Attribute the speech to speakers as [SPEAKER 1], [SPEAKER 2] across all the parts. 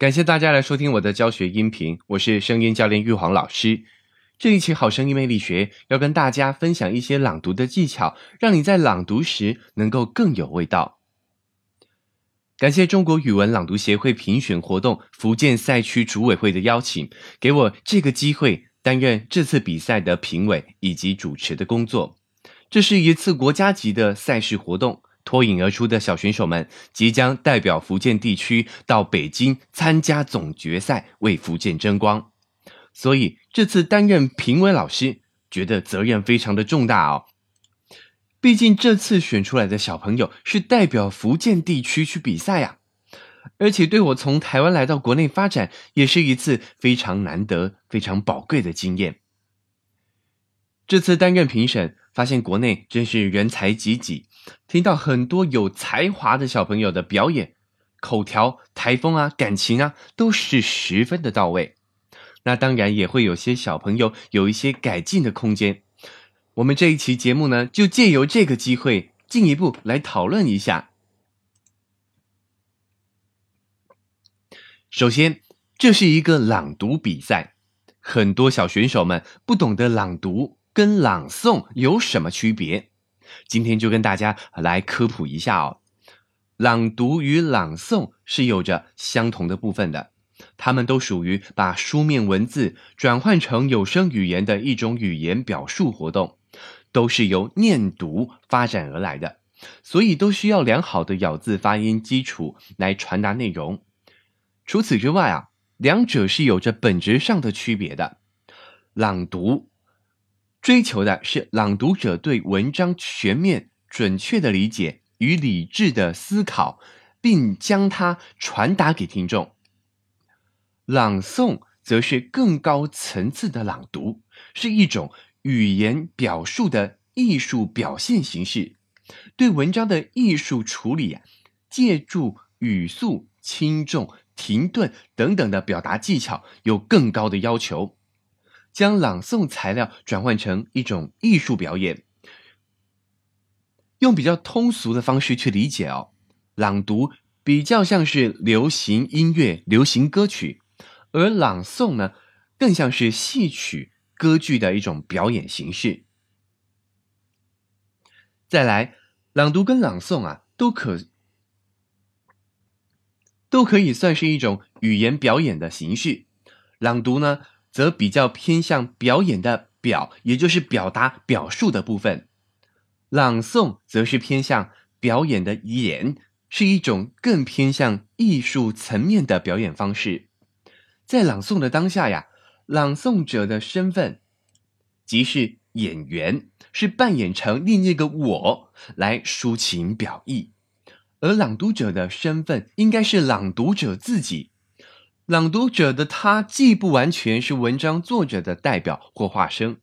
[SPEAKER 1] 感谢大家来收听我的教学音频，我是声音教练玉皇老师。这一期好声音魅力学要跟大家分享一些朗读的技巧，让你在朗读时能够更有味道。感谢中国语文朗读协会评选活动福建赛区组委会的邀请，给我这个机会担任这次比赛的评委以及主持的工作。这是一次国家级的赛事活动。脱颖而出的小选手们即将代表福建地区到北京参加总决赛，为福建争光。所以这次担任评委老师，觉得责任非常的重大哦。毕竟这次选出来的小朋友是代表福建地区去比赛呀，而且对我从台湾来到国内发展，也是一次非常难得、非常宝贵的经验。这次担任评审，发现国内真是人才济济。听到很多有才华的小朋友的表演，口条、台风啊、感情啊，都是十分的到位。那当然也会有些小朋友有一些改进的空间。我们这一期节目呢，就借由这个机会，进一步来讨论一下。首先，这是一个朗读比赛，很多小选手们不懂得朗读跟朗诵有什么区别。今天就跟大家来科普一下哦，朗读与朗诵是有着相同的部分的，它们都属于把书面文字转换成有声语言的一种语言表述活动，都是由念读发展而来的，所以都需要良好的咬字发音基础来传达内容。除此之外啊，两者是有着本质上的区别的，朗读。追求的是朗读者对文章全面、准确的理解与理智的思考，并将它传达给听众。朗诵则是更高层次的朗读，是一种语言表述的艺术表现形式，对文章的艺术处理啊，借助语速、轻重、停顿等等的表达技巧有更高的要求。将朗诵材料转换成一种艺术表演，用比较通俗的方式去理解哦。朗读比较像是流行音乐、流行歌曲，而朗诵呢，更像是戏曲、歌剧的一种表演形式。再来，朗读跟朗诵啊，都可都可以算是一种语言表演的形式。朗读呢？则比较偏向表演的表，也就是表达表述的部分；朗诵则是偏向表演的演，是一种更偏向艺术层面的表演方式。在朗诵的当下呀，朗诵者的身份即是演员，是扮演成另一个我来抒情表意；而朗读者的身份应该是朗读者自己。朗读者的他既不完全是文章作者的代表或化身，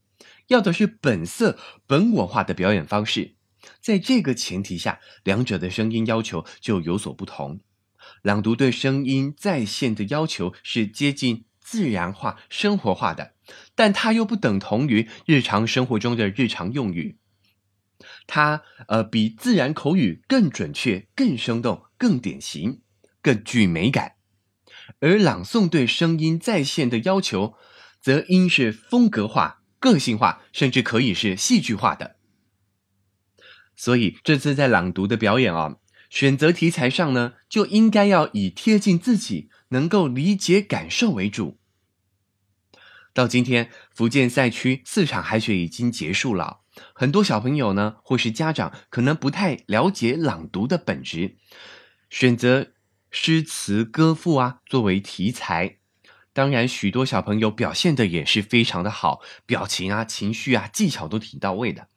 [SPEAKER 1] 要的是本色、本我化的表演方式。在这个前提下，两者的声音要求就有所不同。朗读对声音再现的要求是接近自然化、生活化的，但它又不等同于日常生活中的日常用语。它呃比自然口语更准确、更生动、更典型、更具美感。而朗诵对声音再现的要求，则应是风格化、个性化，甚至可以是戏剧化的。所以这次在朗读的表演啊，选择题材上呢，就应该要以贴近自己、能够理解感受为主。到今天，福建赛区四场海选已经结束了，很多小朋友呢，或是家长可能不太了解朗读的本质，选择。诗词歌赋啊，作为题材，当然许多小朋友表现的也是非常的好，表情啊、情绪啊、技巧都挺到位的。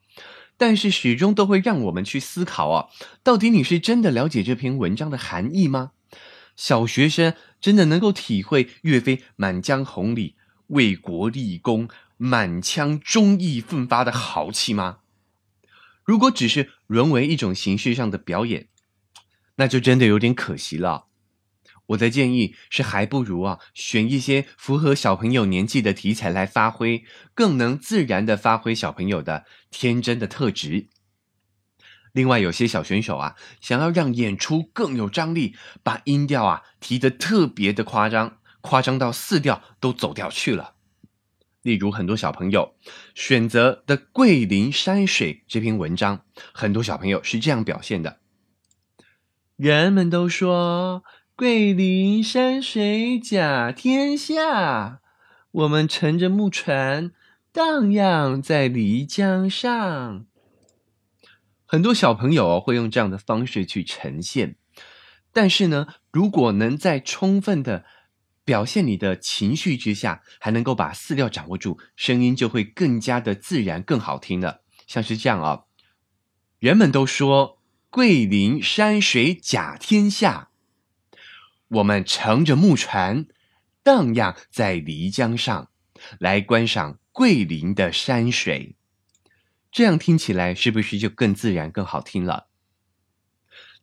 [SPEAKER 1] 但是始终都会让我们去思考啊，到底你是真的了解这篇文章的含义吗？小学生真的能够体会岳飞《满江红》里为国立功、满腔忠义奋发的豪气吗？如果只是沦为一种形式上的表演，那就真的有点可惜了。我的建议是，还不如啊，选一些符合小朋友年纪的题材来发挥，更能自然的发挥小朋友的天真的特质。另外，有些小选手啊，想要让演出更有张力，把音调啊提得特别的夸张，夸张到四调都走调去了。例如，很多小朋友选择的《桂林山水》这篇文章，很多小朋友是这样表现的：人们都说桂林山水甲天下，我们乘着木船荡漾在漓江上。很多小朋友会用这样的方式去呈现，但是呢，如果能在充分的表现你的情绪之下，还能够把四调掌握住，声音就会更加的自然，更好听了。像是这样啊，人们都说桂林山水甲天下，我们乘着木船荡漾在漓江上，来观赏桂林的山水。这样听起来是不是就更自然、更好听了？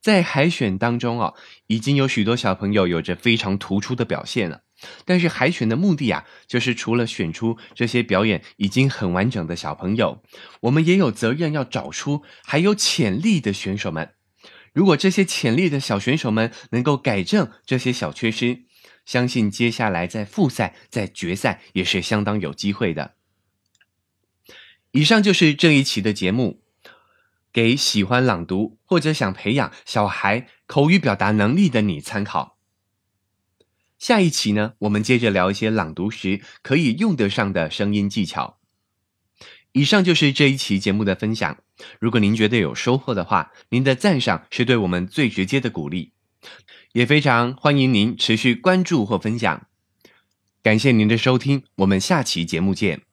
[SPEAKER 1] 在海选当中啊，已经有许多小朋友有着非常突出的表现了。但是海选的目的啊，就是除了选出这些表演已经很完整的小朋友，我们也有责任要找出还有潜力的选手们。如果这些潜力的小选手们能够改正这些小缺失，相信接下来在复赛、在决赛也是相当有机会的。以上就是这一期的节目，给喜欢朗读或者想培养小孩口语表达能力的你参考。下一期呢，我们接着聊一些朗读时可以用得上的声音技巧。以上就是这一期节目的分享。如果您觉得有收获的话，您的赞赏是对我们最直接的鼓励，也非常欢迎您持续关注或分享。感谢您的收听，我们下期节目见。